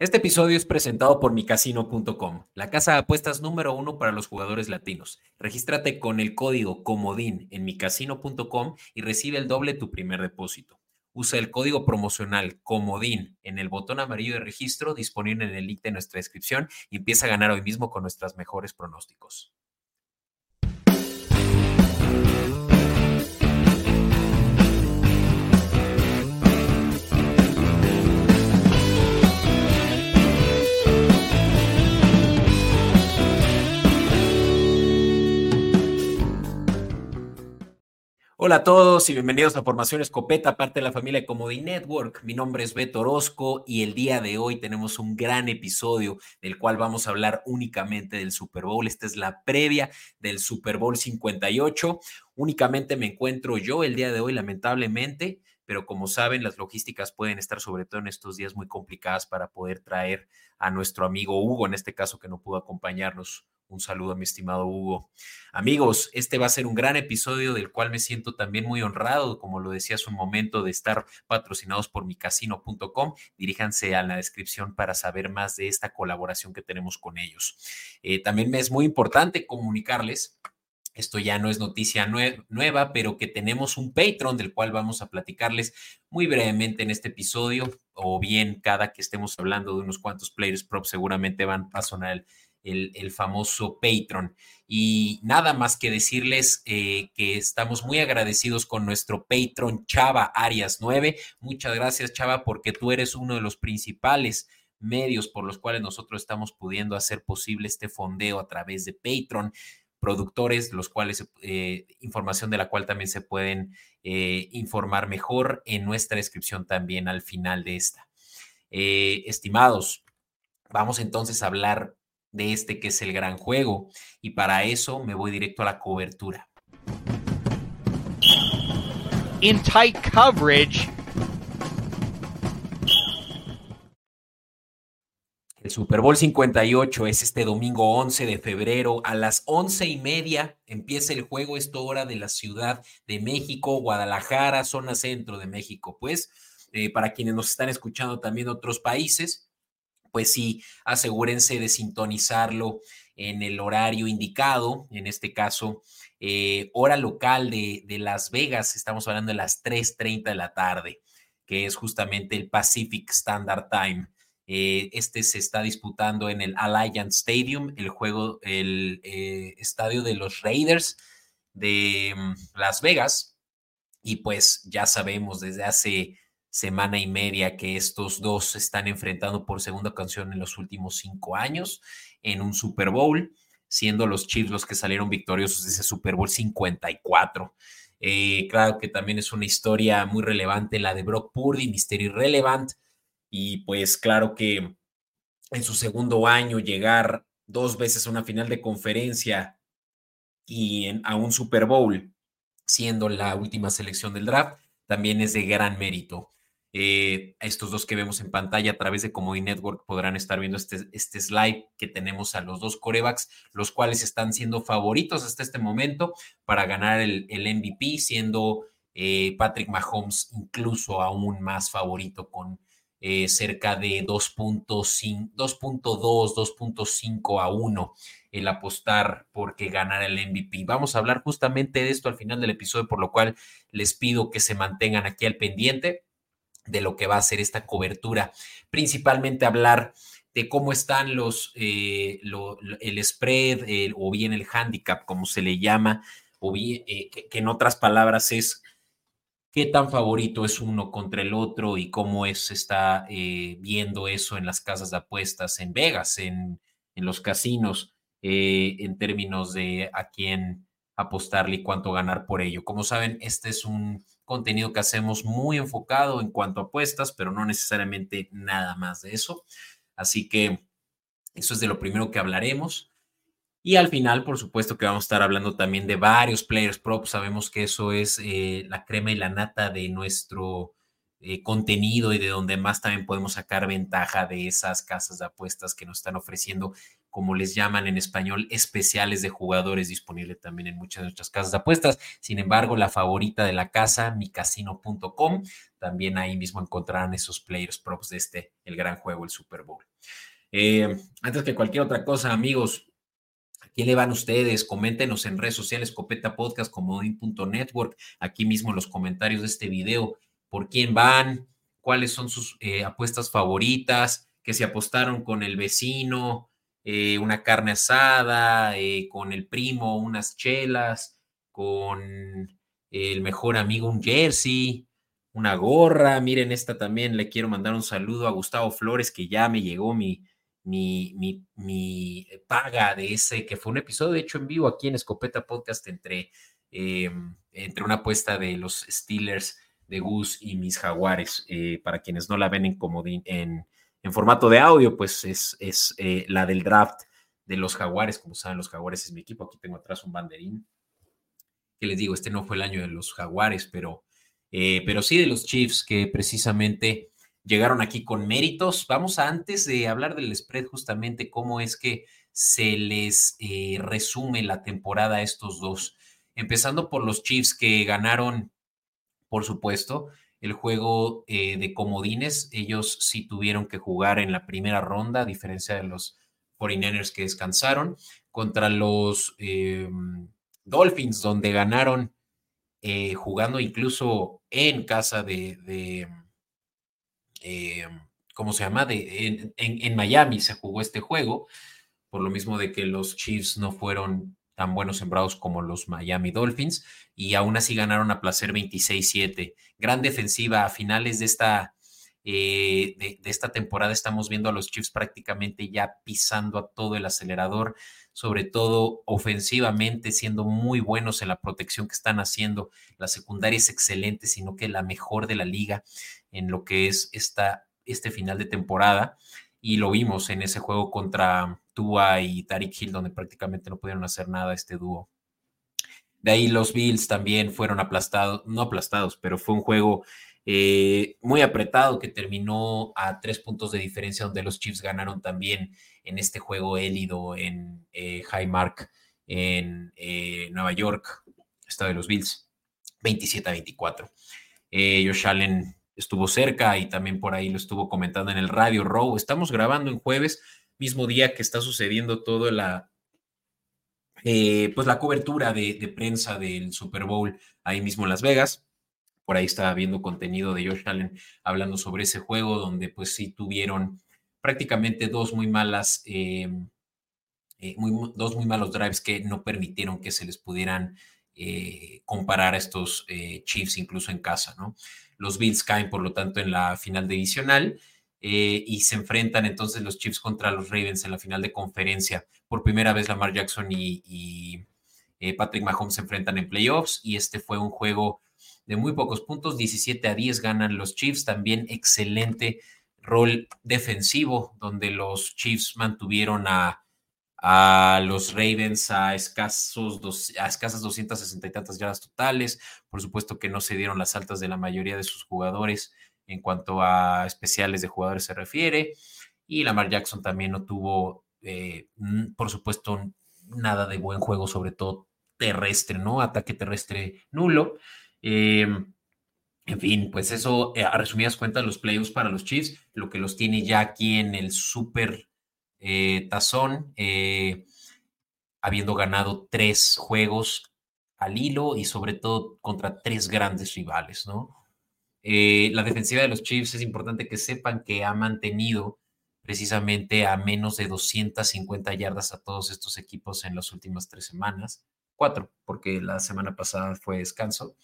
Este episodio es presentado por micasino.com, la casa de apuestas número uno para los jugadores latinos. Regístrate con el código COMODIN en micasino.com y recibe el doble tu primer depósito. Usa el código promocional COMODIN en el botón amarillo de registro disponible en el link de nuestra descripción y empieza a ganar hoy mismo con nuestros mejores pronósticos. Hola a todos y bienvenidos a Formación Escopeta, parte de la familia Comodi Network. Mi nombre es Beto Orozco y el día de hoy tenemos un gran episodio del cual vamos a hablar únicamente del Super Bowl. Esta es la previa del Super Bowl 58. Únicamente me encuentro yo el día de hoy, lamentablemente, pero como saben, las logísticas pueden estar sobre todo en estos días muy complicadas para poder traer a nuestro amigo Hugo, en este caso que no pudo acompañarnos un saludo a mi estimado Hugo. Amigos, este va a ser un gran episodio del cual me siento también muy honrado, como lo decía hace un momento, de estar patrocinados por micasino.com. Diríjanse a la descripción para saber más de esta colaboración que tenemos con ellos. Eh, también me es muy importante comunicarles esto ya no es noticia nueva, pero que tenemos un Patreon del cual vamos a platicarles muy brevemente en este episodio, o bien cada que estemos hablando de unos cuantos players props, seguramente van a sonar el, el, famoso Patreon. Y nada más que decirles eh, que estamos muy agradecidos con nuestro Patreon Chava Arias 9. Muchas gracias Chava porque tú eres uno de los principales medios por los cuales nosotros estamos pudiendo hacer posible este fondeo a través de Patreon productores, los cuales, eh, información de la cual también se pueden eh, informar mejor en nuestra descripción también al final de esta. estimados, vamos entonces a hablar de este que es el gran juego. Y para eso me voy directo a la cobertura. In tight coverage. El Super Bowl 58 es este domingo 11 de febrero a las once y media. Empieza el juego, esto hora de la Ciudad de México, Guadalajara, zona centro de México. Pues eh, para quienes nos están escuchando también otros países, pues sí, asegúrense de sintonizarlo en el horario indicado, en este caso, eh, hora local de, Las Vegas, estamos hablando de las 3.30 de la tarde, que es justamente el Pacific Standard Time. Eh, este se está disputando en el Alliance Stadium, el juego, el eh, estadio de los Raiders de mm, Las Vegas. Y pues ya sabemos desde hace semana y media que estos dos están enfrentando por segunda ocasión en los últimos cinco años en un Super Bowl, siendo los Chiefs los que salieron victoriosos de ese Super Bowl 54. Eh, claro que también es una historia muy relevante la de Brock Purdy, misterio irrelevant, y pues claro que en su segundo año llegar dos veces a una final de conferencia y a un Super Bowl, siendo la última selección del draft, también es de gran mérito. Eh, estos dos que vemos en pantalla a través de Comedy Network podrán estar viendo este, este slide que tenemos a los dos corebacks, los cuales están siendo favoritos hasta este momento para ganar el, MVP, siendo eh, Patrick Mahomes incluso aún más favorito con eh, cerca de 2.2, 2.5 a 1 el apostar porque ganara el MVP. Vamos a hablar justamente de esto al final del episodio, por lo cual les pido que se mantengan aquí al pendiente de lo que va a ser esta cobertura. Principalmente hablar de cómo están los, eh, el spread o bien el handicap, como se le llama, o bien, eh, que, en otras palabras es qué tan favorito es uno contra el otro y cómo es, está eh, viendo eso en las casas de apuestas en Vegas, en, en los casinos, en términos de a quién apostarle y cuánto ganar por ello. Como saben, este es un contenido que hacemos muy enfocado en cuanto a apuestas, pero no necesariamente nada más de eso. Así que eso es de lo primero que hablaremos. Y al final, por supuesto que vamos a estar hablando también de varios players props. Sabemos que eso es eh, la crema y la nata de nuestro eh, contenido y de donde más también podemos sacar ventaja de esas casas de apuestas que nos están ofreciendo como les llaman en español, especiales de jugadores disponible también en muchas de nuestras casas de apuestas. Sin embargo, la favorita de la casa, micasino.com, también ahí mismo encontrarán esos players props de este, el gran juego, el Super Bowl. Eh, antes que cualquier otra cosa, amigos, ¿a quién le van ustedes? Coméntenos en redes sociales, Copeta Podcast, Comodín.network, aquí mismo en los comentarios de este video, por quién van, cuáles son sus eh, apuestas favoritas, que se apostaron con el vecino, eh, una carne asada, con el primo, unas chelas, con el mejor amigo, un jersey, una gorra. Miren, esta también le quiero mandar un saludo a Gustavo Flores, que ya me llegó mi, mi, mi, mi paga de ese, que fue un episodio, de hecho, en vivo aquí en Escopeta Podcast entre, em, entre una apuesta de los Steelers de Gus y mis Jaguares. Eh, para quienes no la ven en, en, en formato de audio, pues es, es eh, la del draft de los Jaguares. Como saben, los Jaguares es mi equipo. Aquí tengo atrás un banderín. Que les digo, este no fue el año de los Jaguares, pero eh, pero sí de los Chiefs que precisamente llegaron aquí con méritos. Vamos a, antes de hablar del spread, justamente cómo es que se les eh, resume la temporada a estos dos. Empezando por los Chiefs que ganaron, por supuesto, el juego eh, de comodines. Ellos sí tuvieron que jugar en la primera ronda, a diferencia de los 49ers que descansaron, contra los Dolphins, donde ganaron eh, jugando incluso en casa de, eh, ¿cómo se llama? De, en, Miami se jugó este juego, por lo mismo de que los Chiefs no fueron tan buenos sembrados como los Miami Dolphins y aún así ganaron a placer 26-7. Gran defensiva a finales de esta, eh, de, esta temporada estamos viendo a los Chiefs prácticamente ya pisando a todo el acelerador sobre todo ofensivamente, siendo muy buenos en la protección que están haciendo. La secundaria es excelente, sino que la mejor de la liga en lo que es esta, este final de temporada. Y lo vimos en ese juego contra Y Tariq Hill, donde prácticamente no pudieron hacer nada este dúo. De ahí los Bills también fueron aplastados, no aplastados, pero fue un juego eh, muy apretado que terminó a tres puntos de diferencia, donde los Chiefs ganaron también en este juego élido en eh, Highmark, en eh, Nueva York, estado de los Bills, 27 a 24. Josh Allen estuvo cerca y también por ahí lo estuvo comentando en el radio Row. Estamos grabando en jueves, mismo día que está sucediendo todo la, pues la cobertura de, prensa del Super Bowl ahí mismo en Las Vegas por ahí estaba viendo contenido de Josh Allen hablando sobre ese juego, donde pues sí tuvieron prácticamente dos muy malas, em, eh, dos muy malos drives que no permitieron que se les pudieran eh, comparar a estos eh, Chiefs incluso en casa, ¿no? Los Bills caen, por lo tanto, en la final divisional. Y se enfrentan entonces los Chiefs contra los Ravens en la final de conferencia. Por primera vez Lamar Jackson y Patrick Mahomes se enfrentan en playoffs y este fue un juego de muy pocos puntos, 17 a 10 ganan los Chiefs, también excelente rol defensivo, donde los Chiefs mantuvieron a, a los Ravens a, escasos dos, a escasas 260 y tantas yardas totales. Por supuesto que no se dieron las altas de la mayoría de sus jugadores en cuanto a especiales de jugadores se refiere. Y Lamar Jackson también no tuvo, eh, por supuesto, nada de buen juego, sobre todo terrestre, ¿no? Ataque terrestre nulo. Em, en fin, pues eso, eh, a resumidas cuentas, los playoffs para los Chiefs, lo que los tiene ya aquí en el super eh, tazón, eh, habiendo ganado tres juegos al hilo y sobre todo contra tres grandes rivales, ¿no? La defensiva de los Chiefs es importante que sepan que ha mantenido precisamente a menos de 250 yardas a todos estos equipos en las últimas tres semanas cuatro, porque la semana pasada fue descanso.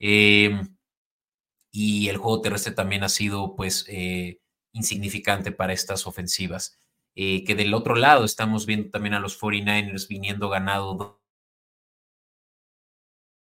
Em, y el juego terrestre también ha sido, pues, eh, insignificante para estas ofensivas. Eh, que del otro lado estamos viendo también a los 49ers viniendo ganado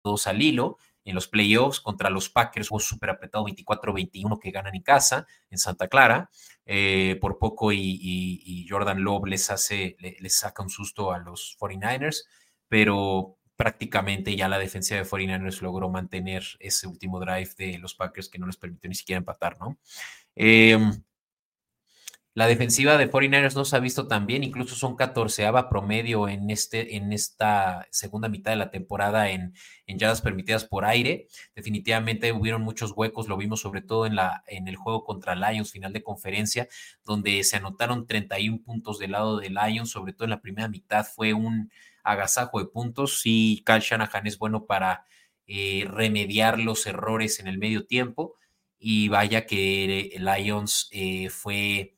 dos al hilo en los playoffs contra los Packers, fue súper apretado 24-21 que ganan en casa, en Santa Clara, eh, por poco y, Jordan Love les hace, les saca un susto a los 49ers pero prácticamente ya la defensa de 49ers logró mantener ese último drive de los Packers que no les permitió ni siquiera empatar, ¿no? Em, La defensiva de 49ers no se ha visto tan bien, incluso son 14 promedio en, este, en esta segunda mitad de la temporada en, en yardas permitidas por aire. Definitivamente hubieron muchos huecos, lo vimos sobre todo en, la, en el juego contra Lions, final de conferencia, donde se anotaron 31 puntos del lado de Lions, sobre todo en la primera mitad fue un agasajo de puntos. Sí, Kyle Shanahan es bueno para eh, remediar los errores en el medio tiempo y vaya que Lions eh, fue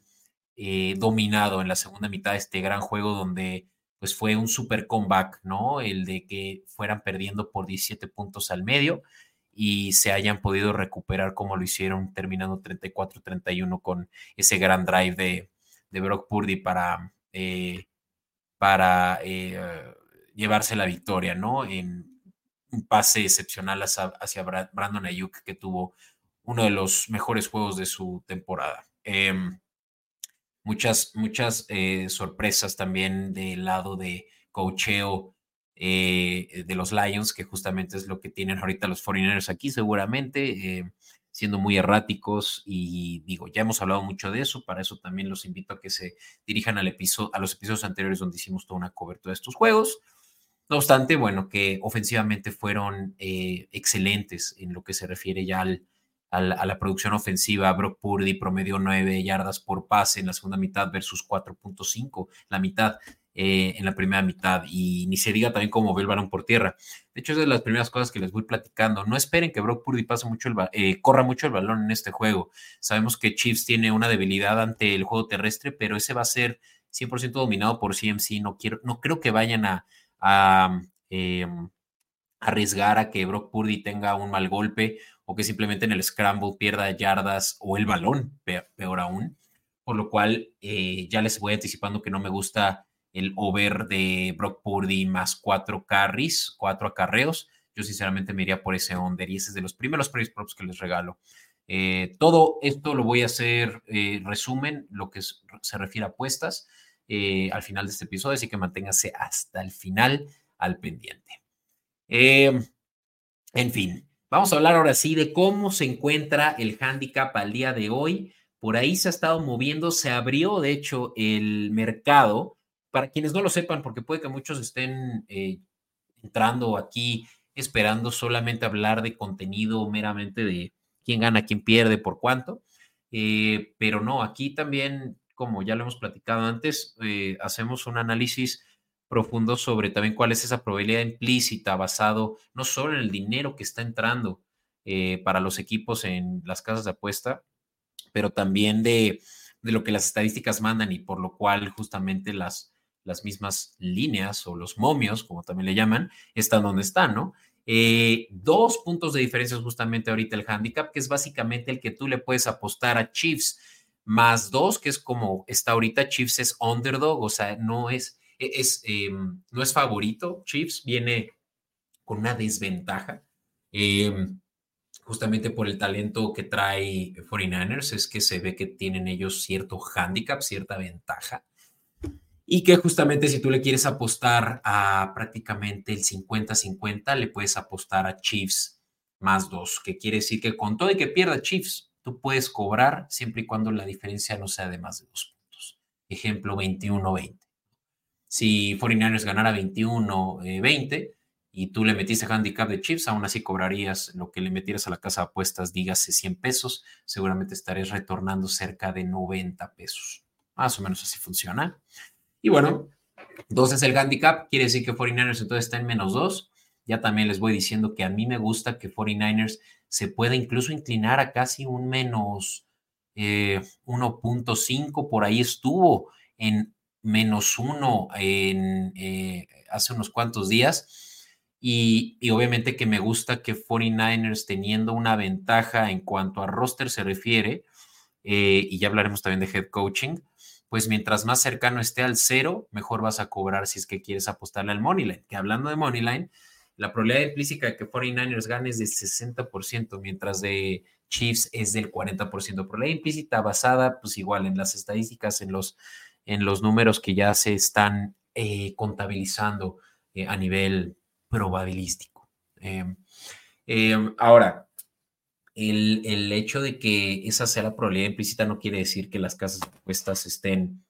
eh, dominado en la segunda mitad de este gran juego donde pues fue un super comeback, ¿no? El de que fueran perdiendo por 17 puntos al medio y se hayan podido recuperar como lo hicieron terminando 34-31 con ese gran drive de, de Brock Purdy para, eh, para llevarse la victoria, ¿no? En un pase excepcional hacia, hacia Brandon Ayuk que tuvo uno de los mejores juegos de su temporada. Em, muchas, muchas eh, sorpresas también del lado de cocheo eh, de los Lions, que justamente es lo que tienen ahorita los 49ers aquí, seguramente, eh, siendo muy erráticos. Y digo, ya hemos hablado mucho de eso, para eso también los invito a que se dirijan al episodio, a los episodios anteriores donde hicimos toda una cobertura de estos juegos. No obstante, bueno, que ofensivamente fueron excelentes en lo que se refiere ya al, a la, producción ofensiva. Brock Purdy promedió 9 yardas por pase en la segunda mitad versus 4.5 la mitad eh, en la primera mitad. Y ni se diga también cómo ve el balón por tierra. De hecho, es de las primeras cosas que les voy platicando. No esperen que Brock Purdy pase mucho el, eh, corra mucho el balón en este juego. Sabemos que Chiefs tiene una debilidad ante el juego terrestre, pero ese va a ser 100% dominado por CMC. No, quiero, no creo que vayan a, em, arriesgar a que Brock Purdy tenga un mal golpe o que simplemente en el scramble pierda yardas o el balón, peor aún. Por lo cual eh, ya les voy anticipando que no me gusta el over de Brock Purdy más cuatro carries, cuatro acarreos. Yo sinceramente me iría por ese under y ese es de los primeros price props que les regalo. Eh, todo esto lo voy a hacer eh, resumen, lo que se refiere a apuestas al final de este episodio, así que manténgase hasta el final al pendiente. en fin, Vamos a hablar ahora sí de cómo se encuentra el handicap al día de hoy. Por ahí se ha estado moviendo, se abrió de hecho el mercado. Para quienes no lo sepan, porque puede que muchos estén eh, entrando aquí esperando solamente hablar de contenido meramente de quién gana, quién pierde, por cuánto. Eh, pero no, aquí también, como ya lo hemos platicado antes, eh, hacemos un análisis profundo sobre también cuál es esa probabilidad implícita basado no solo en el dinero que está entrando eh, para los equipos en las casas de apuesta, pero también de, lo que las estadísticas mandan y por lo cual justamente las, las mismas líneas o los momios, como también le llaman, están donde están, ¿no? Eh, dos puntos de diferencia justamente ahorita el handicap, que es básicamente el que tú le puedes apostar a Chiefs, más dos, que es como está ahorita, Chiefs es underdog, o sea, no es es, em, no es favorito. Chiefs viene con una desventaja. Em, justamente por el talento que trae 49ers, es que se ve que tienen ellos cierto handicap, cierta ventaja. Y que justamente si tú le quieres apostar a prácticamente el 50-50, le puedes apostar a Chiefs más dos, que quiere decir que con todo y que pierda Chiefs, tú puedes cobrar siempre y cuando la diferencia no sea de más de dos puntos. Ejemplo 21-20 si 49ers ganara 21-20 eh, y tú le metiste handicap de chips, aún así cobrarías lo que le metieras a la casa de apuestas, dígase 100 pesos, seguramente estarías retornando cerca de 90 pesos. Más o menos así funciona. Y bueno, entonces el handicap quiere decir que 49ers entonces está en menos 2. Ya también les voy diciendo que a mí me gusta que 49ers se pueda incluso inclinar a casi un menos 1.5, eh, por ahí estuvo en menos uno en, eh, hace unos cuantos días. Y, obviamente que me gusta que 49ers teniendo una ventaja en cuanto a roster se refiere, eh, y ya hablaremos también de head coaching, pues mientras más cercano esté al cero, mejor vas a cobrar si es que quieres apostarle al Moneyline. Que hablando de Moneyline, la probabilidad implícita de que 49ers gane es del 60%, mientras de Chiefs es del 40%. Probabilidad implícita basada, pues igual en las estadísticas, en los en los números que ya se están eh, contabilizando eh, a nivel probabilístico. Em, em, ahora, el, el, hecho de que esa sea la probabilidad implícita no quiere decir que las casas de apuestas estén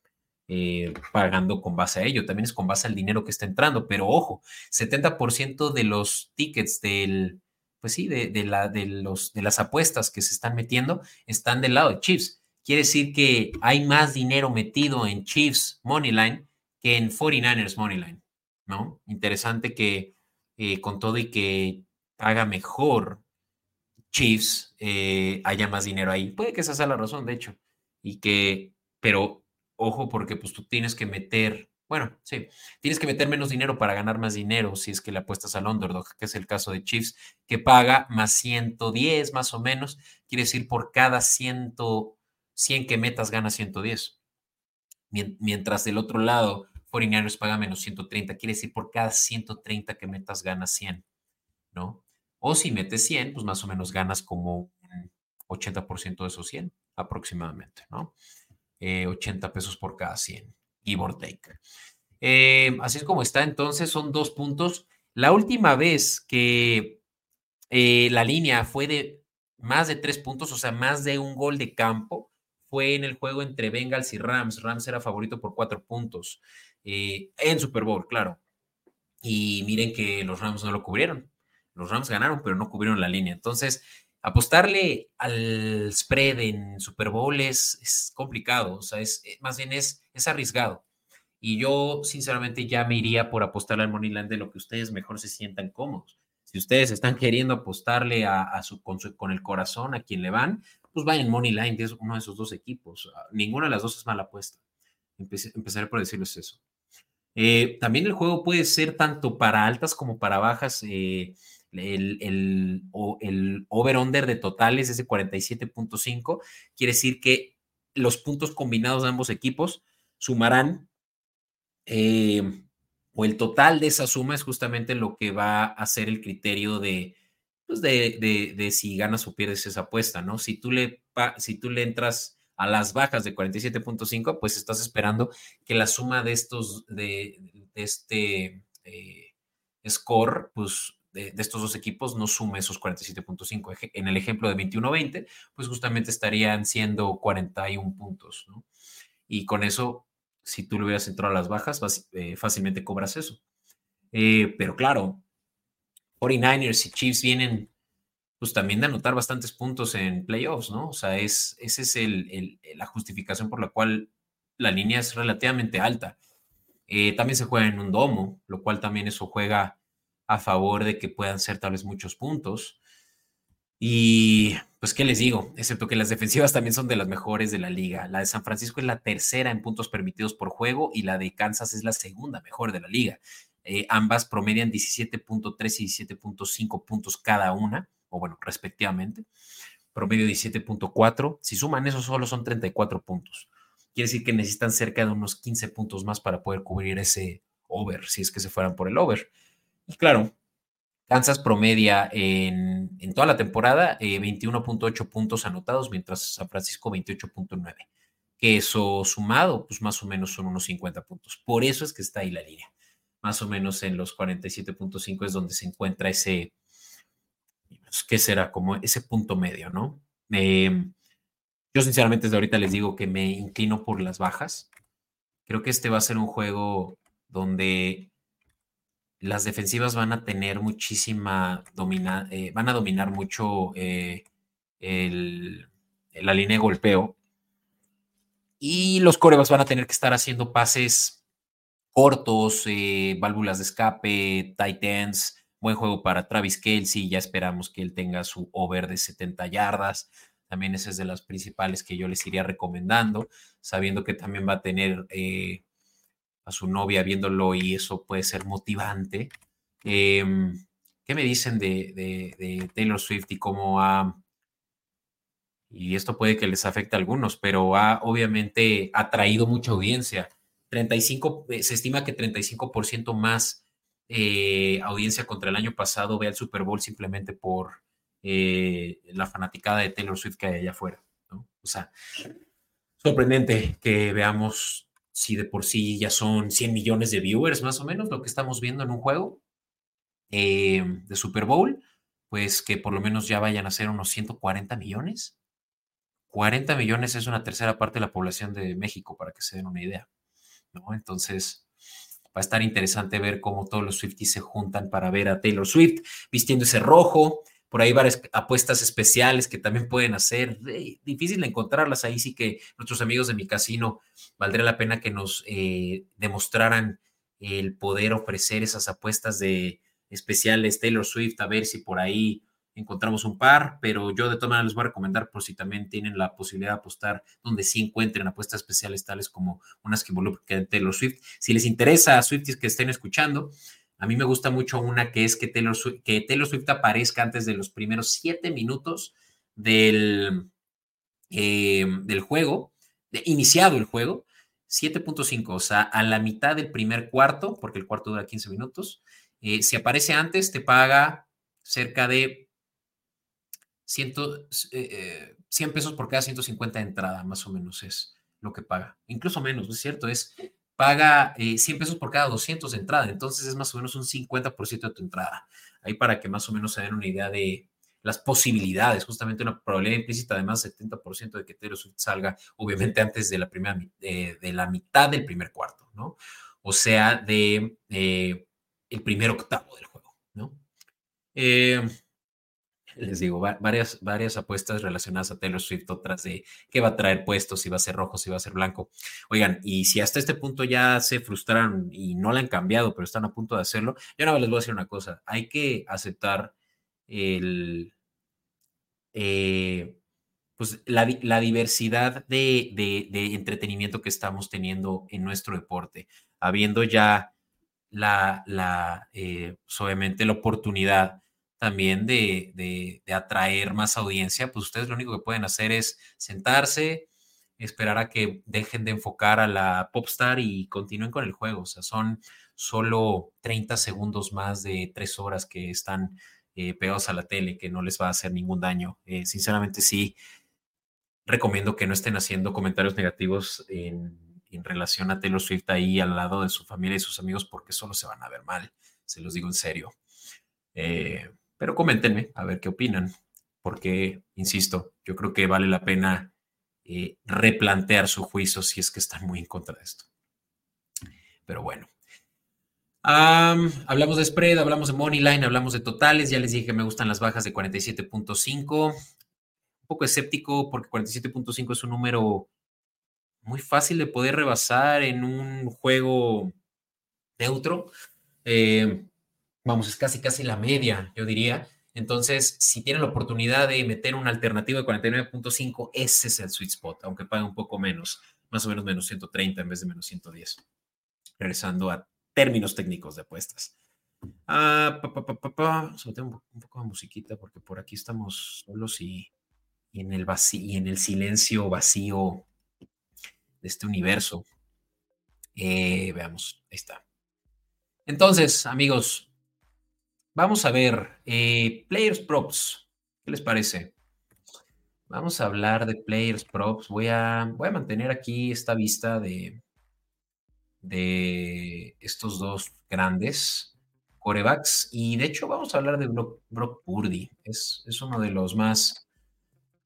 eh, pagando con base a ello, también es con base al dinero que está entrando, pero ojo, 70% de los tickets del, pues sí, de, de, la, de, los, de las apuestas que se están metiendo están del lado de Chiefs. Quiere decir que hay más dinero metido en Chiefs Moneyline que en 49ers Moneyline, ¿no? Interesante que eh, con todo y que haga mejor Chiefs, eh, haya más dinero ahí. Puede que esa sea la razón, de hecho. Y que, pero ojo, porque pues tú tienes que meter, bueno, sí, tienes que meter menos dinero para ganar más dinero si es que le apuestas al underdog, que es el caso de Chiefs, que paga más 110 más o menos. Quiere decir, por cada 100, 100 que metas, gana 110. Mientras del otro lado, 49ers paga menos 130. Quiere decir, por cada 130 que metas, gana 100, ¿no? O si metes 100, pues más o menos ganas como un 80% de esos 100 aproximadamente, ¿no? 80 eh, pesos por cada 100, give or take. Eh, así es como está, entonces son dos puntos. La última vez que eh, la línea fue de más de tres puntos, o sea, más de un gol de campo, fue en el juego entre Bengals y Rams. Rams era favorito por cuatro puntos en Super Bowl, claro. Y miren que los Rams no lo cubrieron. Los Rams ganaron, pero no cubrieron la línea. Entonces, apostarle al spread en Super Bowl es, complicado, o sea, es, eh, más bien es, es arriesgado. Y yo, sinceramente, ya me iría por apostarle al Moneyland de lo que ustedes mejor se sientan cómodos. Si ustedes están queriendo apostarle a, su, con, con, el corazón a quien le van, pues vayan Moneyline, que es uno de esos dos equipos. Ah, ninguna de las dos es mala apuesta. empezaré por decirles eso. Eh, también el juego puede ser tanto para altas como para bajas. Eh, el, el, el over-under de totales es de 47.5. Quiere decir que los puntos combinados de ambos equipos sumarán, eh, o el total de esa suma es justamente lo que va a ser el criterio de, pues de, de, si ganas o pierdes esa apuesta, ¿no? Si tú le, si tú le entras a las bajas de 47.5, pues estás esperando que la suma de estos, de, este eh, score, pues de, estos dos equipos no sume esos 47.5. En el ejemplo de 21-20, pues justamente estarían siendo 41 puntos, ¿no? Y con eso, si tú le hubieras entrado a las bajas, eh, fácilmente cobras eso. Eh, pero claro, 49ers y Chiefs vienen pues también de anotar bastantes puntos en playoffs, ¿no? O sea, es, esa es el, la justificación por la cual la línea es relativamente alta. Eh, también se juega en un domo, lo cual también eso juega a favor de que puedan ser tal vez muchos puntos. Y pues, ¿qué les digo? Excepto que las defensivas también son de las mejores de la liga. La de San Francisco es la tercera en puntos permitidos por juego y la de Kansas es la segunda mejor de la liga. Eh, ambas promedian 17.3 y 17.5 puntos cada una, o bueno, respectivamente. Promedio 17.4. Si suman eso, solo son 34 puntos. Quiere decir que necesitan cerca de unos 15 puntos más para poder cubrir ese over, si es que se fueran por el over. Y claro, Kansas promedia en, toda la temporada 21.8 eh, puntos anotados, mientras San Francisco 28.9. Que eso sumado, pues más o menos son unos 50 puntos. Por eso es que está ahí la línea. Más o menos en los 47.5 es donde se encuentra ese, pues, ¿qué será? Como ese punto medio, ¿no? Em, yo sinceramente desde ahorita les digo que me inclino por las bajas. Creo que este va a ser un juego donde las defensivas van a tener muchísima domina, eh, van a dominar mucho eh, la línea de golpeo. Y los corebas van a tener que estar haciendo pases cortos, eh, válvulas de escape, tight ends. Buen juego para Travis Kelsey. Ya esperamos que él tenga su over de 70 yardas. También esa es de las principales que yo les iría recomendando, sabiendo que también va a tener a su novia viéndolo y eso puede ser motivante. Em, ¿Qué me dicen de, Taylor Swift y cómo ha... Y esto puede que les afecte a algunos, pero ha obviamente atraído mucha audiencia. 35, eh, se estima que 35% más eh, audiencia contra el año pasado ve al Super Bowl simplemente por eh, la fanaticada de Taylor Swift que hay allá afuera. O sea, sorprendente que veamos si de por sí ya son 100 millones de viewers más o menos lo que estamos viendo en un juego de Super Bowl, pues que por lo menos ya vayan a ser unos 140 millones. 40 millones es una tercera parte de la población de México, para que se den una idea. ¿No? Entonces, va a estar interesante ver cómo todos los Swifties se juntan para ver a Taylor Swift vistiendo ese rojo. Por ahí varias apuestas especiales que también pueden hacer. difícil encontrarlas. Ahí sí que nuestros amigos de mi casino valdría la pena que nos eh, demostraran el poder ofrecer esas apuestas de especiales Taylor Swift, a ver si por ahí encontramos un par, pero yo de todas maneras les voy a recomendar por si también tienen la posibilidad de apostar donde sí encuentren apuestas especiales tales como unas que involucran Taylor Swift. Si les interesa a Swifties que estén escuchando, a mí me gusta mucho una que es que Taylor Swift, que Taylor Swift aparezca antes de los primeros siete minutos del, eh, del juego, iniciado el juego, 7.5, o sea, a la mitad del primer cuarto, porque el cuarto dura 15 minutos. Eh, si aparece antes, te paga cerca de 100, eh, eh, pesos por cada 150 de entrada, más o menos es lo que paga. Incluso menos, es cierto, es paga 100 pesos por cada 200 de entrada, entonces es más o menos un 50% de tu entrada. Ahí para que más o menos se den una idea de, las posibilidades, justamente una probabilidad implícita de más del 70% de que Taylor Swift salga, obviamente antes de la primera, de, la mitad del primer cuarto, ¿no? O sea, de eh, el primer octavo del juego, ¿no? Eh, les digo, varias, varias apuestas relacionadas a Taylor Swift, otras de qué va a traer puestos, si va a ser rojo, si va a ser blanco. Oigan, y si hasta este punto ya se frustraron y no la han cambiado, pero están a punto de hacerlo, yo no les voy a decir una cosa, hay que aceptar el, eh, pues la, diversidad de, entretenimiento que estamos teniendo en nuestro deporte, habiendo ya la, la eh, pues, obviamente la oportunidad también de, atraer más audiencia, pues ustedes lo único que pueden hacer es sentarse, esperar a que dejen de enfocar a la popstar y continúen con el juego. O sea, son solo 30 segundos más de tres horas que están eh, pegados a la tele, que no les va a hacer ningún daño. Eh, sinceramente, sí, recomiendo que no estén haciendo comentarios negativos en, relación a Taylor Swift ahí al lado de su familia y sus amigos, porque solo se van a ver mal, se los digo en serio. Eh, pero coméntenme a ver qué opinan, porque, insisto, yo creo que vale la pena replantear su juicio si es que están muy en contra de esto. Pero bueno, hablamos de spread, hablamos de money line, hablamos de totales. Ya les dije que me gustan las bajas de 47.5. Un poco escéptico porque 47.5 es un número muy fácil de poder rebasar en un juego neutro. Eh, vamos, es casi casi la media, yo diría. Entonces, si tienen la oportunidad de meter una alternativa de 49.5, ese es el sweet spot, aunque pague un poco menos, más o menos menos 130 en vez de menos 110. Regresando a términos técnicos de apuestas. Ah, pa, pa, pa, un, poco de musiquita porque por aquí estamos solos y, en el vacío, y en el silencio vacío de este universo. Eh, veamos, ahí está. Entonces, amigos, vamos a ver eh, Players Props. ¿Qué les parece? Vamos a hablar de Players Props. Voy a, voy a mantener aquí esta vista de, de estos dos grandes corebacks. Y de hecho vamos a hablar de Brock, Purdy. Es, es, uno de los más,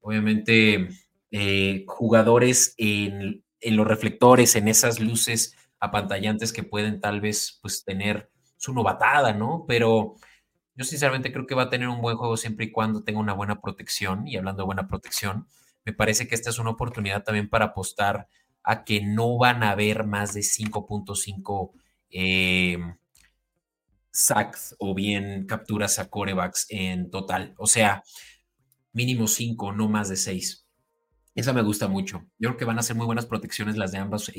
obviamente, eh, jugadores en, en, los reflectores, en esas luces apantallantes que pueden tal vez pues tener su novatada, ¿no? Pero yo sinceramente creo que va a tener un buen juego siempre y cuando tenga una buena protección. Y hablando de buena protección, me parece que esta es una oportunidad también para apostar a que no van a haber más de 5.5 eh, sacks o bien capturas a corebacks en total. O sea, mínimo 5, no más de 6. Esa me gusta mucho. Yo creo que van a ser muy buenas protecciones las de ambos,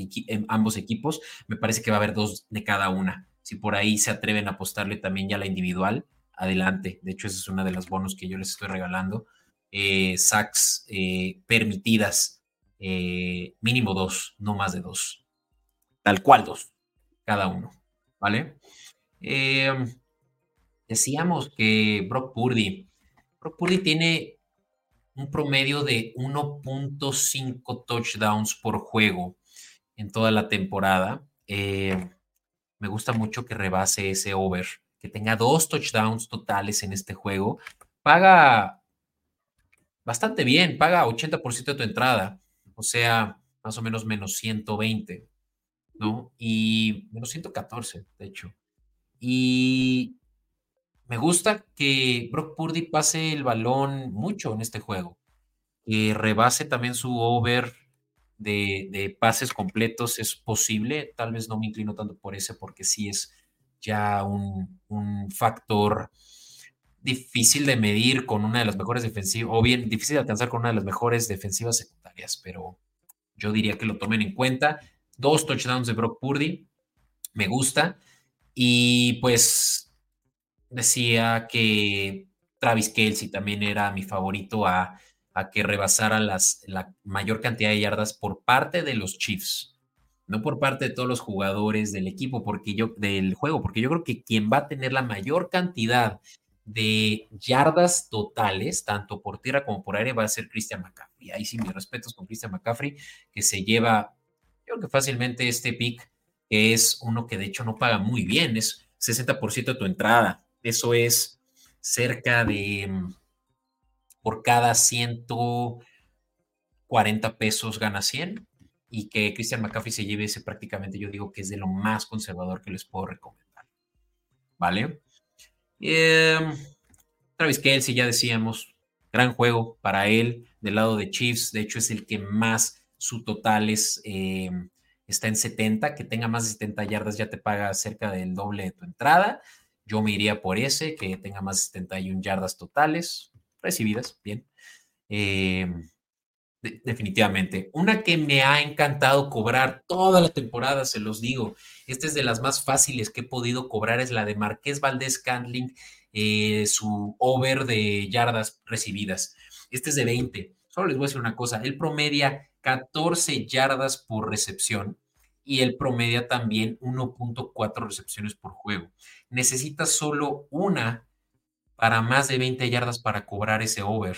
ambos equipos. Me parece que va a haber dos de cada una. Si por ahí se atreven a apostarle también ya la individual, adelante. De hecho, esa es una de las bonos que yo les estoy regalando. Eh, sacks eh, permitidas eh, mínimo dos, no más de dos. Tal cual dos, cada uno, ¿vale? Decíamos que Brock Purdy, Brock Purdy tiene un promedio de 1.5 touchdowns por juego en toda la temporada. Me gusta mucho que rebase ese over, que tenga dos touchdowns totales en este juego. paga bastante bien, paga 80% de tu entrada, o sea, más o menos menos 120, ¿no? Y menos 114, de hecho. Y me gusta que Brock Purdy pase el balón mucho en este juego, que rebase también su over de, pases completos, es posible, tal vez no me inclino tanto por ese porque sí es ya un, un factor difícil de medir con una de las mejores defensivas, o bien difícil de alcanzar con una de las mejores defensivas secundarias, pero yo diría que lo tomen en cuenta. Dos touchdowns de Brock Purdy, me gusta. Y pues decía que Travis Kelsey también era mi favorito a, a que rebasara las, la mayor cantidad de yardas por parte de los Chiefs, no por parte de todos los jugadores del equipo, porque yo, del juego, porque yo creo que quien va a tener la mayor cantidad de yardas totales, tanto por tierra como por aire, va a ser Christian McCaffrey. Ahí sí, mis respetos con Christian McCaffrey, que se lleva, yo creo que fácilmente este pick, que es uno que de hecho no paga muy bien, es 60% de tu entrada. Eso es cerca de, mm, por cada 140 pesos gana 100 y que Christian McCaffrey se lleve ese prácticamente, yo digo que es de lo más conservador que les puedo recomendar. ¿Vale? Eh, Travis Kelsey, ya decíamos, gran juego para él del lado de Chiefs. De hecho, es el que más su total es, eh, está en 70. Que tenga más de 70 yardas ya te paga cerca del doble de tu entrada. Yo me iría por ese, que tenga más de 71 yardas totales recibidas. Bien. Eh, definitivamente. Una que me ha encantado cobrar toda la temporada, se los digo. Esta es de las más fáciles que he podido cobrar, es la de Marqués Valdés Candling, eh, su over de yardas recibidas. Este es de 20. Solo les voy a decir una cosa, él promedia 14 yardas por recepción y él promedia también 1.4 recepciones por juego. Necesita solo una para más de 20 yardas para cobrar ese over.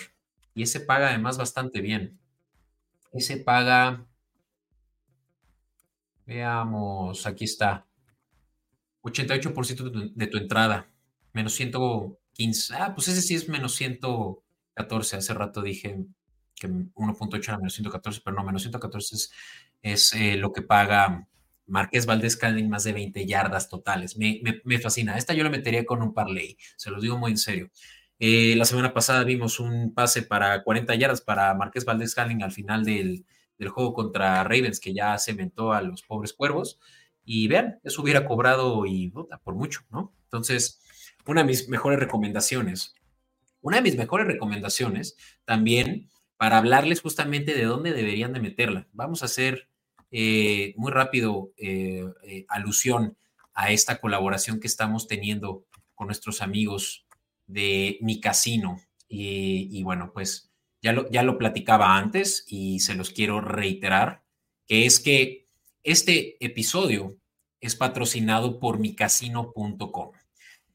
Y ese paga además bastante bien. Ese paga, veamos, aquí está, 88% de tu, entrada, menos 115. Ah, pues ese sí es menos 114. Hace rato dije que 1.8 era menos 114, pero no, menos 114 es, es eh, lo que paga Marqués Valdés Calding más de 20 yardas totales. Me, me, fascina. Esta yo la metería con un parlay, se los digo muy en serio. Eh, la semana pasada vimos un pase para 40 yardas para Marqués Valdés Scantling al final del, juego contra Ravens, que ya cementó a los pobres cuervos. Y vean, eso hubiera cobrado y por mucho, ¿no? Entonces, una de mis mejores recomendaciones, una de mis mejores recomendaciones también para hablarles justamente de dónde deberían de meterla. Vamos a hacer eh, muy rápido eh, alusión a esta colaboración que estamos teniendo con nuestros amigos de mi casino. Y, bueno, pues ya lo, ya lo platicaba antes y se los quiero reiterar, que es que este episodio es patrocinado por micasino.com,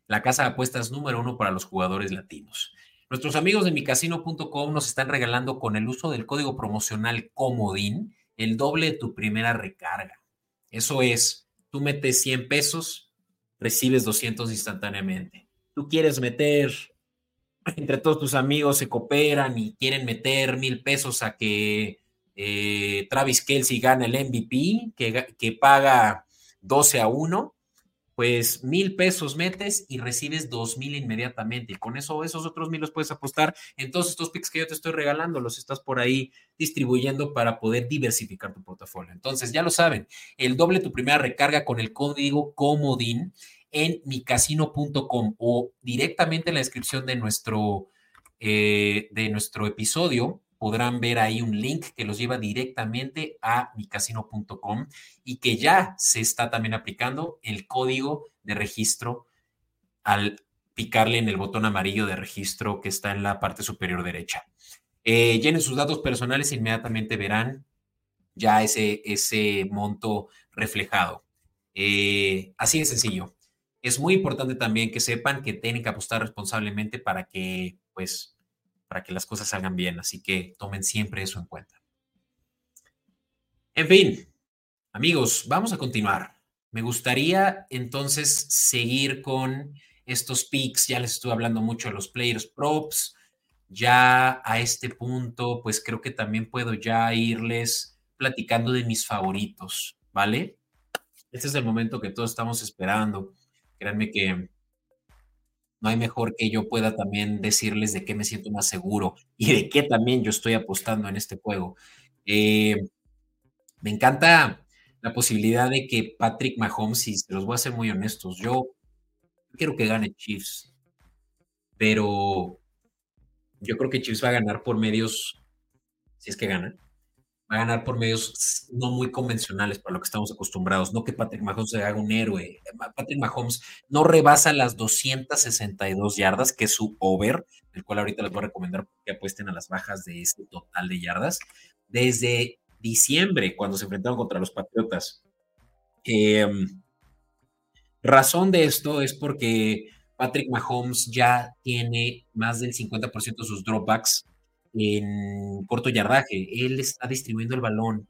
la casa de apuestas número uno para los jugadores latinos. Nuestros amigos de micasino.com nos están regalando con el uso del código promocional Comodín el doble de tu primera recarga. Eso es, tú metes 100 pesos, recibes 200 instantáneamente tú quieres meter, entre todos tus amigos se cooperan y quieren meter mil pesos a que eh, Travis Kelsey gane el MVP, que, que paga 12 a 1, pues mil pesos metes y recibes dos mil inmediatamente. Y con eso, esos otros mil los puedes apostar en todos estos picks que yo te estoy regalando, los estás por ahí distribuyendo para poder diversificar tu portafolio. Entonces, ya lo saben, el doble tu primera recarga con el código COMODIN en micasino.com o directamente en la descripción de nuestro, eh, de nuestro episodio. Podrán ver ahí un link que los lleva directamente a micasino.com y que ya se está también aplicando el código de registro al picarle en el botón amarillo de registro que está en la parte superior derecha. Eh, llenen sus datos personales e inmediatamente verán ya ese, ese monto reflejado. Eh, así de sencillo es muy importante también que sepan que tienen que apostar responsablemente para que, pues, para que las cosas salgan bien. Así que tomen siempre eso en cuenta. En fin, amigos, vamos a continuar. Me gustaría entonces seguir con estos picks, ya les estuve hablando mucho de los players props. Ya a este punto, pues creo que también puedo ya irles platicando de mis favoritos, ¿vale? Este es el momento que todos estamos esperando. Créanme que no hay mejor que yo pueda también decirles de qué me siento más seguro y de qué también yo estoy apostando en este juego. Eh, me encanta la posibilidad de que Patrick Mahomes, y se los voy a ser muy honestos, yo quiero que gane Chiefs, pero yo creo que Chiefs va a ganar por medios, si es que gana, a ganar por medios no muy convencionales para lo que estamos acostumbrados. No que Patrick Mahomes se haga un héroe. Patrick Mahomes no rebasa las 262 yardas, que es su over, el cual ahorita les voy a recomendar que apuesten a las bajas de este total de yardas. Desde diciembre, cuando se enfrentaron contra los Patriotas. Em, razón de esto es porque Patrick Mahomes ya tiene más del 50% de sus dropbacks en corto yardaje. Él está distribuyendo el balón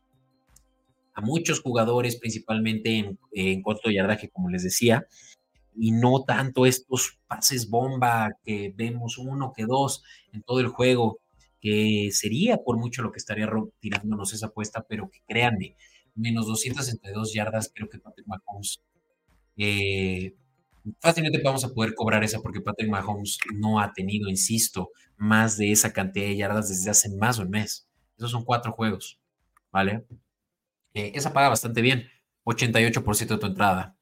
a muchos jugadores, principalmente en, corto yardaje, como les decía, y no tanto estos pases bomba que vemos uno que dos en todo el juego, que sería por mucho lo que estaría tirándonos esa apuesta, pero que créanme, menos 262 yardas, creo que Patrick Mahomes eh, fácilmente vamos a poder cobrar esa porque Patrick Mahomes no ha tenido, insisto, más de esa cantidad de yardas desde hace más de un mes. Esos son cuatro juegos, ¿vale? Eh, esa paga bastante bien, 88% de tu entrada.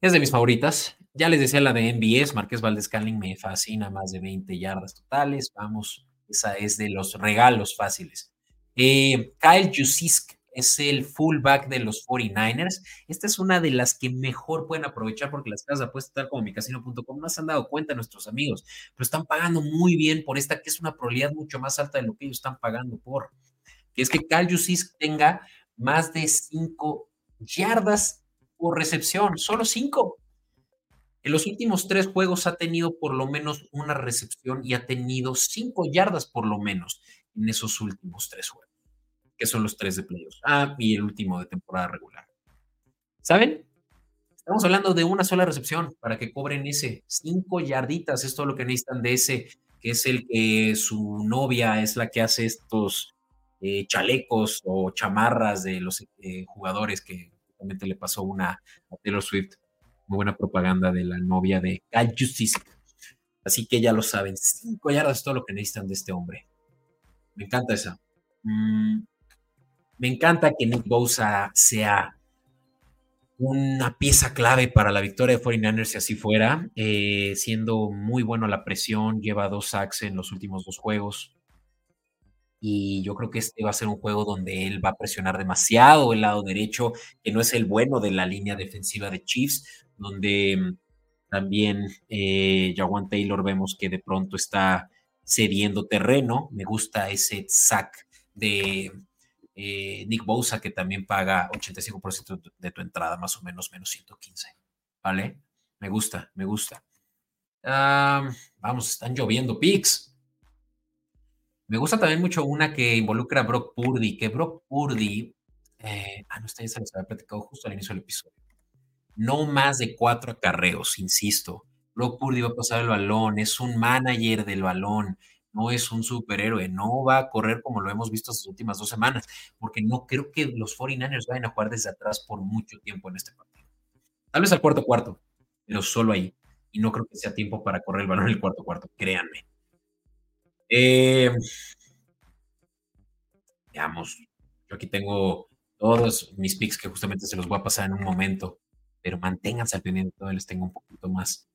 Es de mis favoritas. Ya les decía la de MBS, Marqués Valdez Canling me fascina, más de 20 yardas totales. Vamos, esa es de los regalos fáciles. Eh, Kyle Jusisk es el fullback de los 49ers. Esta es una de las que mejor pueden aprovechar porque las casas de apuestas, tal como micasino.com, no se han dado cuenta nuestros amigos, pero están pagando muy bien por esta, que es una probabilidad mucho más alta de lo que ellos están pagando por. Que es que Cal tenga más de 5 yardas por recepción, solo 5. En los últimos tres juegos ha tenido por lo menos una recepción y ha tenido 5 yardas por lo menos en esos últimos tres juegos que son los tres de playoffs. Ah, y el último de temporada regular. ¿Saben? Estamos hablando de una sola recepción para que cobren ese. Cinco yarditas es todo lo que necesitan de ese, que es el que su novia es la que hace estos eh, chalecos o chamarras de los eh, jugadores que realmente le pasó una a Taylor Swift. Muy buena propaganda de la novia de Cal Justice. Así que ya lo saben, cinco yardas es todo lo que necesitan de este hombre. Me encanta esa. Mm, me encanta que Nick Bosa sea una pieza clave para la victoria de 49ers si así fuera, eh, siendo muy bueno la presión, lleva dos sacks en los últimos dos juegos. Y yo creo que este va a ser un juego donde él va a presionar demasiado el lado derecho, que no es el bueno de la línea defensiva de Chiefs, donde mm, también eh, Jawan Taylor vemos que de pronto está cediendo terreno. Me gusta ese sack de eh, Nick Bosa, que también paga 85% de tu entrada, más o menos, menos 115. ¿Vale? Me gusta, me gusta. vamos, están lloviendo picks. Me gusta también mucho una que involucra a Brock Purdy, que Brock Purdy, eh, ah, no, está, se los había platicado justo al inicio del episodio. No más de cuatro acarreos, insisto. Brock Purdy va a pasar el balón, es un manager del balón, no es un superhéroe, no va a correr como lo hemos visto estas últimas dos semanas, porque no creo que los 49ers vayan a jugar desde atrás por mucho tiempo en este partido. Tal vez al cuarto cuarto, pero solo ahí. Y no creo que sea tiempo para correr el balón en el cuarto cuarto, créanme. Eh, veamos, yo aquí tengo todos mis picks que justamente se los voy a pasar en un momento, pero manténganse al pendiente, todavía les tengo un poquito más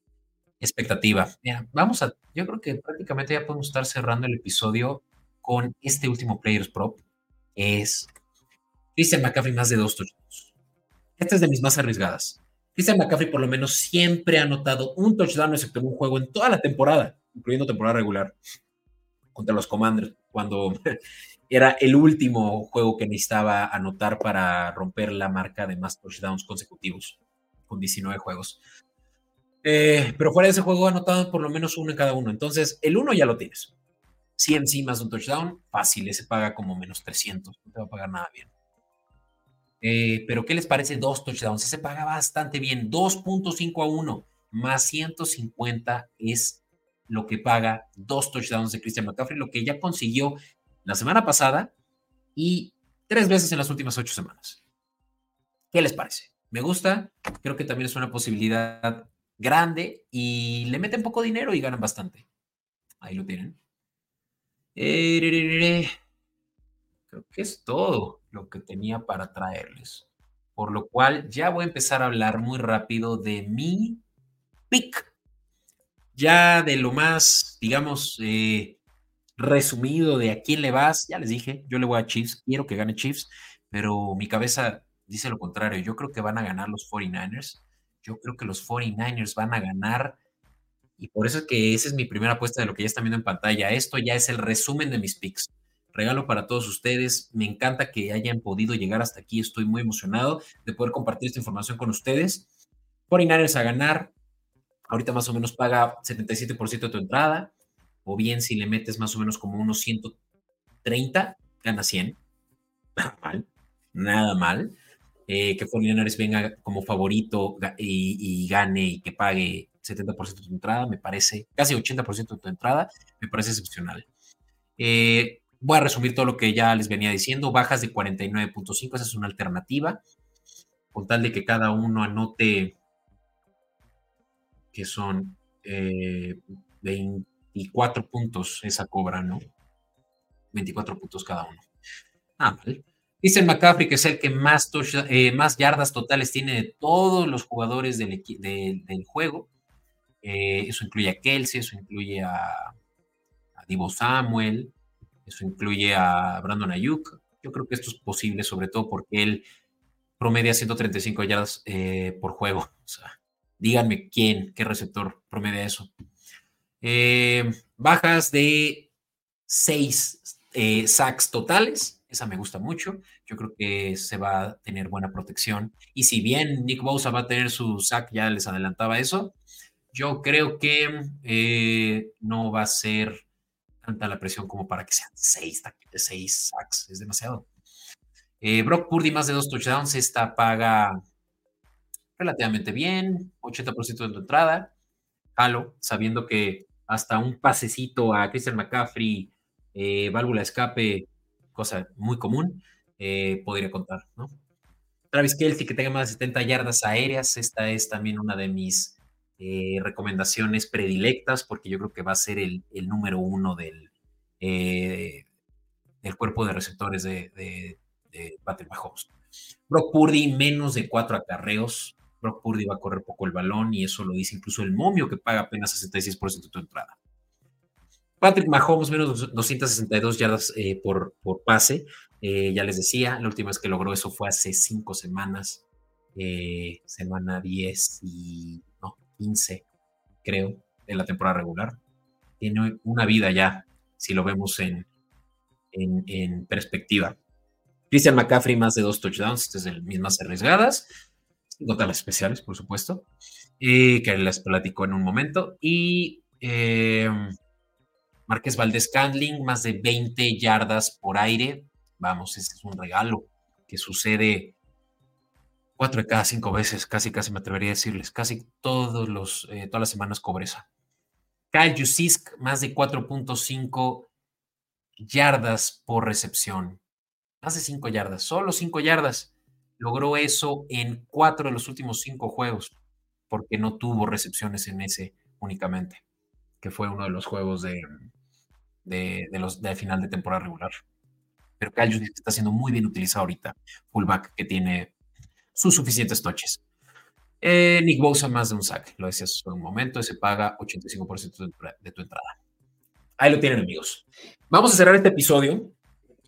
expectativa. Mira, vamos a, yo creo que prácticamente ya podemos estar cerrando el episodio con este último Players Prop, es Christian McCaffrey más de dos touchdowns. Esta es de mis más arriesgadas. Christian McCaffrey por lo menos siempre ha anotado un touchdown excepto un juego en toda la temporada, incluyendo temporada regular, contra los Commanders, cuando era el último juego que necesitaba anotar para romper la marca de más touchdowns consecutivos, con 19 juegos. Eh, pero fuera de ese juego anotado por lo menos uno en cada uno. Entonces, el uno ya lo tienes. 100 sí más un touchdown, fácil, ese paga como menos 300, no te va a pagar nada bien. Eh, pero, ¿qué les parece dos touchdowns? Ese paga bastante bien, 2.5 a 1. más 150 es lo que paga dos touchdowns de Christian McCaffrey, lo que ya consiguió la semana pasada y tres veces en las últimas ocho semanas. ¿Qué les parece? Me gusta, creo que también es una posibilidad grande y le meten poco dinero y ganan bastante. Ahí lo tienen. Eh, creo que es todo lo que tenía para traerles. Por lo cual ya voy a empezar a hablar muy rápido de mi pick. Ya de lo más, digamos, eh, resumido de a quién le vas, ya les dije, yo le voy a Chiefs, quiero que gane Chiefs, pero mi cabeza dice lo contrario, yo creo que van a ganar los 49ers, yo creo que los 49ers van a ganar y por eso es que esa es mi primera apuesta de lo que ya están viendo en pantalla. Esto ya es el resumen de mis picks. Regalo para todos ustedes. Me encanta que hayan podido llegar hasta aquí. Estoy muy emocionado de poder compartir esta información con ustedes. 49ers a ganar. Ahorita más o menos paga 77% de tu entrada o bien si le metes más o menos como unos 130, gana 100. Nada mal, nada mal. Eh, que Fortinares venga como favorito y, gane y que pague 70% de tu entrada, me parece, casi 80% de tu entrada, me parece excepcional. Eh, voy a resumir todo lo que ya les venía diciendo. Bajas de 49.5, esa es una alternativa, con tal de que cada uno anote que son eh, 20 24 puntos esa cobra, ¿no? 24 puntos cada uno. Ah, vale. Dicen McCaffrey que es el que más, eh, más yardas totales tiene de todos los jugadores del, juego. Eh, eso incluye a Kelsey, eso incluye a, Divo Samuel, eso incluye a Brandon Ayuk. Yo creo que esto es posible, sobre todo porque él promedia 135 yardas eh, por juego. O sea, díganme quién, qué receptor promedia eso. Bajas de 6 eh, sacks totales. Esa me gusta mucho. Yo creo que se va a tener buena protección. Y si bien Nick Bosa va a tener su sack, ya les adelantaba eso, yo creo que eh, no va a ser tanta la presión como para que sean 6 seis sacks. Es demasiado. Brock Purdy más de dos touchdowns. Esta paga relativamente bien, 80% de tu entrada. Halo, sabiendo que hasta un pasecito a Christian McCaffrey, eh, válvula escape, cosa muy común, eh, podría contar, ¿no? Travis Kelsey, que tenga más de 70 yardas aéreas, esta es también una de mis eh, recomendaciones predilectas, porque yo creo que va a ser el, número uno del, del cuerpo de receptores de, de, de Patrick Mahomes. Brock Purdy, menos de cuatro acarreos, Brock Purdy va a correr poco el balón y eso lo dice incluso el momio que paga apenas 66% de tu entrada. Patrick Mahomes, menos 262 yardas eh, por, por, pase. Eh, ya les decía, la última vez que logró eso fue hace cinco semanas, eh, semana 10 y no, 15, creo, en la temporada regular. Tiene una vida ya, si lo vemos en, en, perspectiva. Christian McCaffrey, más de dos touchdowns, desde mismas arriesgadas notas especiales, por supuesto, que les platico en un momento. Y Márquez Valdés Candling, más de 20 yardas por aire. Vamos, ese es un regalo que sucede cuatro de cada cinco veces, casi, casi me atrevería a decirles, casi todos los, eh, todas las semanas cobreza. Kyle Jusisk, más de 4.5 yardas por recepción. Más de 5 yardas, solo 5 yardas logró eso en cuatro de los últimos cinco juegos, porque no tuvo recepciones en ese únicamente, que fue uno de los juegos de, de, los de final de temporada regular. Pero Kyle está siendo muy bien utilizado ahorita, fullback que tiene sus suficientes toches. Eh, Nick Bosa más de un sack, lo decías hace un momento, ese paga 85% de tu entrada. Ahí lo tienen amigos. Vamos a cerrar este episodio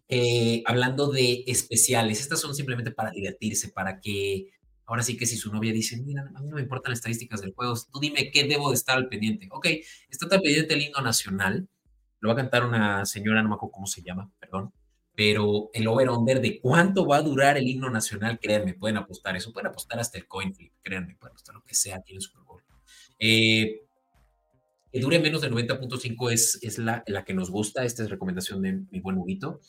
eh, hablando de especiales, estas son simplemente para divertirse, para que ahora sí que si su novia dice, mira, a mí no me importan las estadísticas del juego, tú dime qué debo de estar al pendiente. Ok, está al pendiente el himno nacional, lo va a cantar una señora, no me acuerdo cómo se llama, perdón, pero el over-under de cuánto va a durar el himno nacional, créanme, pueden apostar eso, pueden apostar hasta el coin flip, créanme, pueden apostar lo que sea aquí en el Super Bowl. Eh, que dure menos de 90.5 es, es la, la, que nos gusta, esta es recomendación de mi buen Huguito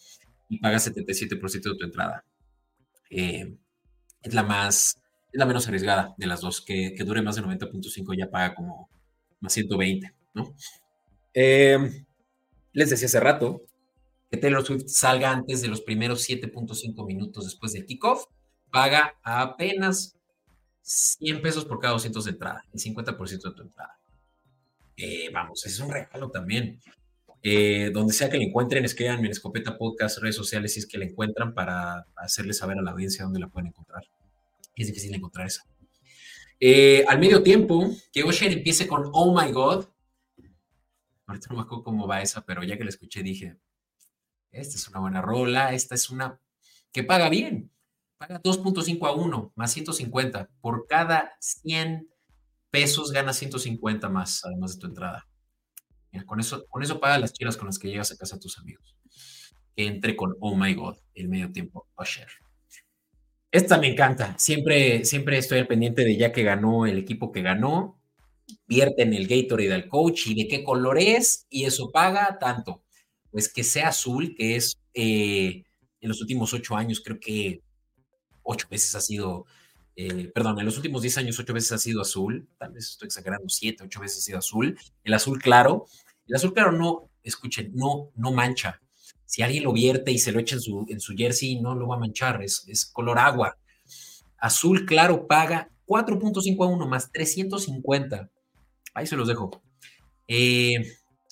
y pagas 77% de tu entrada. Eh, es la más, Es la menos arriesgada de las dos, que, que dure más de 90.5 ya paga como más 120, ¿no? Eh, les decía hace rato que Taylor Swift salga antes de los primeros 7.5 minutos después del kickoff, paga apenas 100 pesos por cada 200 de entrada, el 50% de tu entrada. Eh, vamos, es un regalo también. Eh, donde sea que la encuentren, escriban en Escopeta Podcast, redes sociales, si es que la encuentran, para hacerles saber a la audiencia dónde la pueden encontrar. Es difícil encontrar esa. Eh, al medio tiempo, que Osher empiece con Oh My God. Ahorita no me acuerdo cómo va esa, pero ya que la escuché dije, esta es una buena rola, esta es una que paga bien. Paga 2.5 a 1 más 150. Por cada 100 pesos gana 150 más, además de tu entrada. con eso, con eso paga las chiras con las que llegas a casa a tus amigos. Que entre con Oh My God, el medio tiempo, Usher. Esta me encanta. Siempre, siempre estoy al pendiente de ya que ganó el equipo que ganó. Vierte en el Gatorade al coach y de qué color es, y eso paga tanto. Pues que sea azul, que es eh, en los últimos ocho años, creo que ocho veces ha sido, eh, perdón, en los últimos diez años ocho veces ha sido azul, tal vez estoy exagerando, siete, ocho veces ha sido azul. El azul claro, el azul claro no, escuchen, no, no mancha si alguien lo vierte y se lo echa en su, en su jersey, no lo va a manchar, es, es color agua. Azul claro paga 4.5 a 1 más 350. Ahí se los dejo. Eh,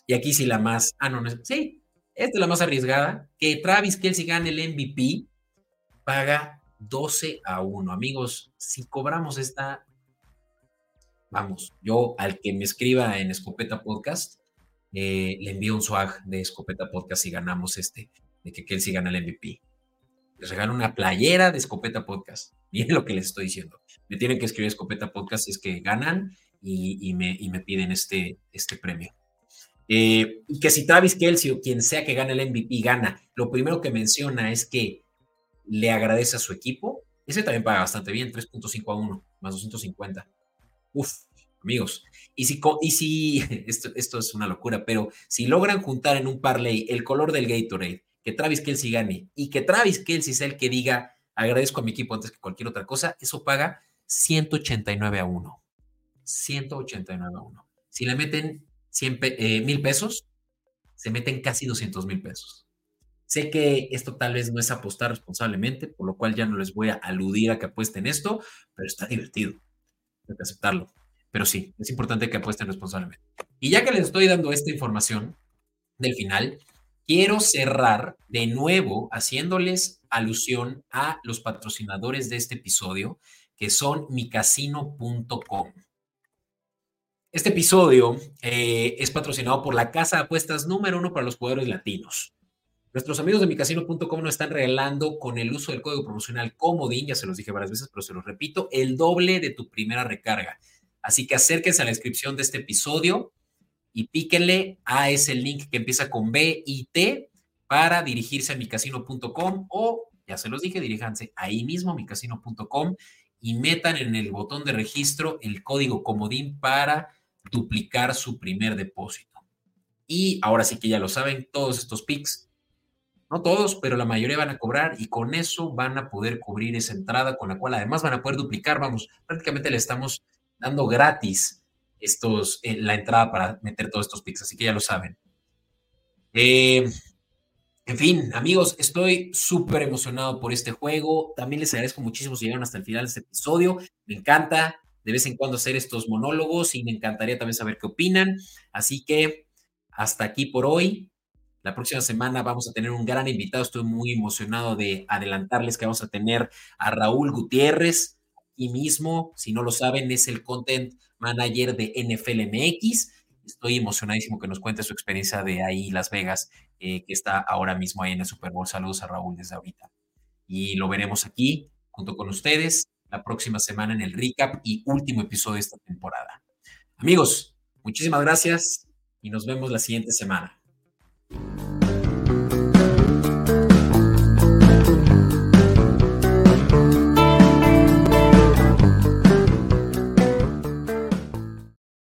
y aquí sí la más, ah, no, no sí, esta es la más arriesgada, que Travis Kelsey gane el MVP, paga 12 a 1. Amigos, si cobramos esta, vamos, yo al que me escriba en Escopeta Podcast, eh, le envío un swag de Escopeta Podcast y ganamos este, de que Kelsey gana el MVP. Les regalo una playera de Escopeta Podcast. Miren lo que les estoy diciendo. Me tienen que escribir Escopeta Podcast si es que ganan y, me, me, piden este, este premio. Eh, y que si Travis Kelsey o quien sea que gane el MVP gana, lo primero que menciona es que le agradece a su equipo. Ese también paga bastante bien, 3.5 a 1, más 250. Uf, amigos. Y si, y si esto, esto es una locura, pero si logran juntar en un parlay el color del Gatorade, que Travis Kelsey gane y que Travis Kelsey sea el que diga agradezco a mi equipo antes que cualquier otra cosa, eso paga 189 a 1. 189 a 1. Si le meten 100 eh, mil pesos, se meten casi 200 mil pesos. Sé que esto tal vez no es apostar responsablemente, por lo cual ya no les voy a aludir a que apuesten esto, pero está divertido. Hay que aceptarlo. Pero sí, es importante que apuesten responsablemente. Y ya que les estoy dando esta información del final, quiero cerrar de nuevo haciéndoles alusión a los patrocinadores de este episodio, que son micasino.com. Este episodio eh, es patrocinado por la casa de apuestas número uno para los jugadores latinos. Nuestros amigos de micasino.com nos están regalando con el uso del código promocional Comodín, ya se los dije varias veces, pero se los repito, el doble de tu primera recarga. Así que acérquense a la descripción de este episodio y píquenle a ese link que empieza con B y T para dirigirse a micasino.com o, ya se los dije, diríjanse ahí mismo micasino.com y metan en el botón de registro el código comodín para duplicar su primer depósito. Y ahora sí que ya lo saben, todos estos picks, no todos, pero la mayoría van a cobrar y con eso van a poder cubrir esa entrada con la cual además van a poder duplicar, vamos, prácticamente le estamos dando gratis estos, eh, la entrada para meter todos estos picks, así que ya lo saben. Eh, en fin, amigos, estoy súper emocionado por este juego. También les agradezco muchísimo si llegaron hasta el final de este episodio. Me encanta de vez en cuando hacer estos monólogos y me encantaría también saber qué opinan. Así que hasta aquí por hoy. La próxima semana vamos a tener un gran invitado. Estoy muy emocionado de adelantarles que vamos a tener a Raúl Gutiérrez y mismo, si no lo saben, es el content manager de NFL MX. Estoy emocionadísimo que nos cuente su experiencia de ahí Las Vegas, eh, que está ahora mismo ahí en el Super Bowl. Saludos a Raúl desde ahorita. Y lo veremos aquí junto con ustedes la próxima semana en el recap y último episodio de esta temporada. Amigos, muchísimas gracias y nos vemos la siguiente semana.